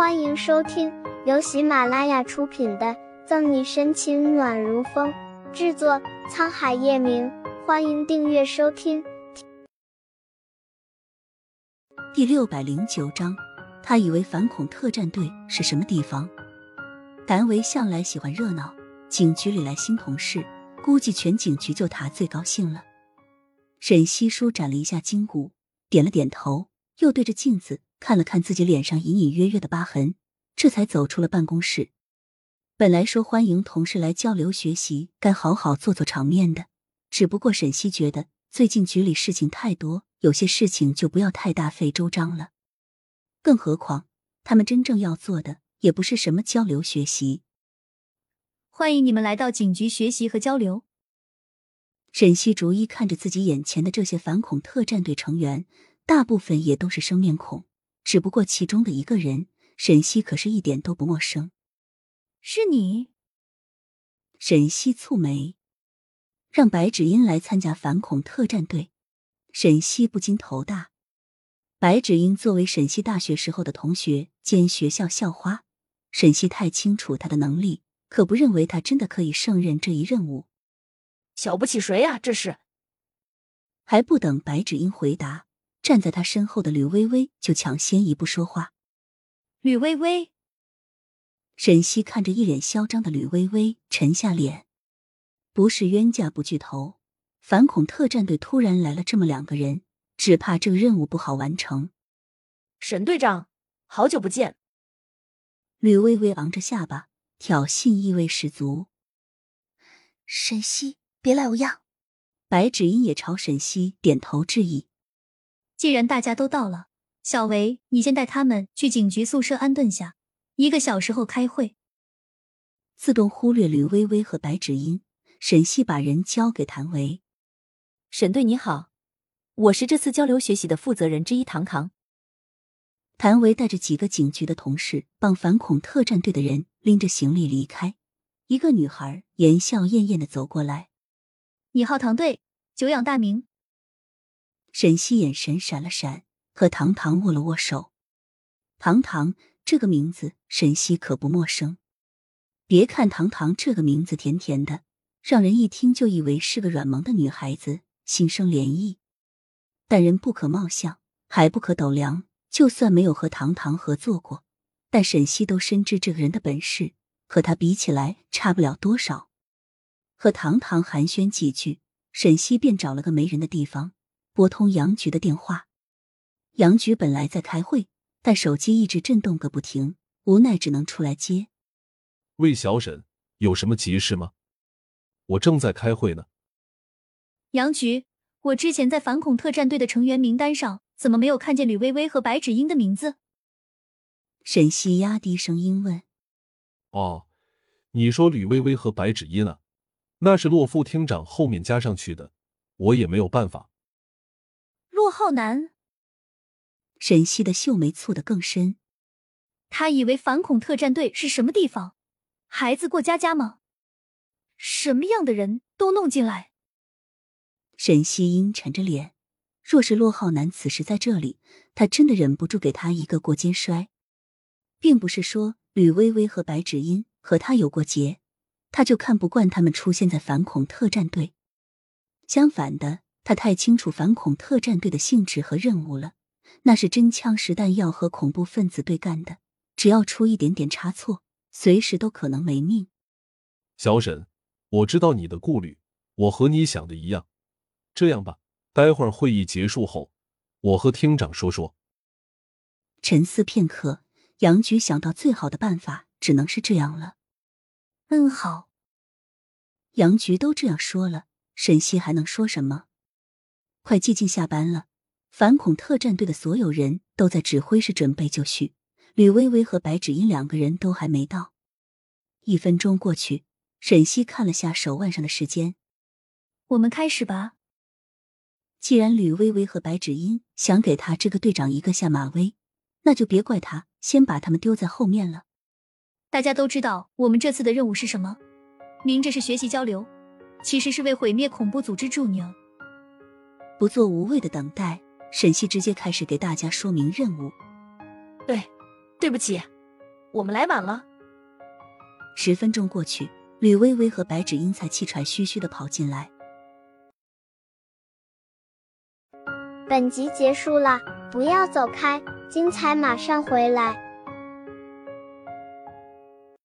欢迎收听由喜马拉雅出品的《赠你深情暖如风》，制作沧海夜明。欢迎订阅收听。第六百零九章，他以为反恐特战队是什么地方？谭维向来喜欢热闹，警局里来新同事，估计全警局就他最高兴了。沈西舒展了一下筋骨，点了点头，又对着镜子。看了看自己脸上隐隐约约的疤痕，这才走出了办公室。本来说欢迎同事来交流学习，该好好做做场面的。只不过沈西觉得最近局里事情太多，有些事情就不要太大费周章了。更何况他们真正要做的也不是什么交流学习。欢迎你们来到警局学习和交流。沈西逐一看着自己眼前的这些反恐特战队成员，大部分也都是生面孔。只不过其中的一个人，沈西可是一点都不陌生。是你？沈西蹙眉，让白芷英来参加反恐特战队。沈西不禁头大。白芷英作为沈西大学时候的同学兼学校校花，沈西太清楚她的能力，可不认为她真的可以胜任这一任务。瞧不起谁呀？这是？还不等白芷英回答。站在他身后的吕微微就抢先一步说话。吕微微，沈西看着一脸嚣张的吕微微，沉下脸。不是冤家不聚头，反恐特战队突然来了这么两个人，只怕这个任务不好完成。沈队长，好久不见。吕微微昂着下巴，挑衅意味十足。沈西，别来无恙。白芷英也朝沈西点头致意。既然大家都到了，小维，你先带他们去警局宿舍安顿下，一个小时后开会。自动忽略吕微微和白芷音，沈西把人交给谭维。沈队你好，我是这次交流学习的负责人之一唐唐。谭维带着几个警局的同事，帮反恐特战队的人拎着行李离开。一个女孩言笑晏晏的走过来：“你好，唐队，久仰大名。”沈西眼神闪了闪，和唐唐握了握手。唐唐这个名字，沈西可不陌生。别看唐唐这个名字甜甜的，让人一听就以为是个软萌的女孩子，心生涟漪。但人不可貌相，海不可斗量。就算没有和唐唐合作过，但沈西都深知这个人的本事，和他比起来差不了多少。和唐唐寒暄几句，沈西便找了个没人的地方。拨通杨局的电话，杨局本来在开会，但手机一直震动个不停，无奈只能出来接。魏小沈，有什么急事吗？我正在开会呢。杨局，我之前在反恐特战队的成员名单上，怎么没有看见吕薇薇和白芷英的名字？沈西压低声音问。哦，你说吕薇薇和白芷英啊？那是洛副厅长后面加上去的，我也没有办法。浩南，沈西的秀眉蹙得更深。他以为反恐特战队是什么地方？孩子过家家吗？什么样的人都弄进来？沈西阴沉着脸。若是骆浩南此时在这里，他真的忍不住给他一个过肩摔。并不是说吕薇薇和白芷英和他有过节，他就看不惯他们出现在反恐特战队。相反的。他太清楚反恐特战队的性质和任务了，那是真枪实弹要和恐怖分子对干的，只要出一点点差错，随时都可能没命。小沈，我知道你的顾虑，我和你想的一样。这样吧，待会儿会议结束后，我和厅长说说。沉思片刻，杨局想到最好的办法只能是这样了。嗯，好。杨局都这样说了，沈西还能说什么？快接近下班了，反恐特战队的所有人都在指挥室准备就绪。吕薇薇和白芷英两个人都还没到。一分钟过去，沈西看了下手腕上的时间，我们开始吧。既然吕薇薇和白芷英想给他这个队长一个下马威，那就别怪他先把他们丢在后面了。大家都知道我们这次的任务是什么？明着是学习交流，其实是为毁灭恐怖组织助宁。不做无谓的等待，沈西直接开始给大家说明任务。对，对不起，我们来晚了。十分钟过去，吕薇薇和白芷英才气喘吁吁的跑进来。本集结束了，不要走开，精彩马上回来。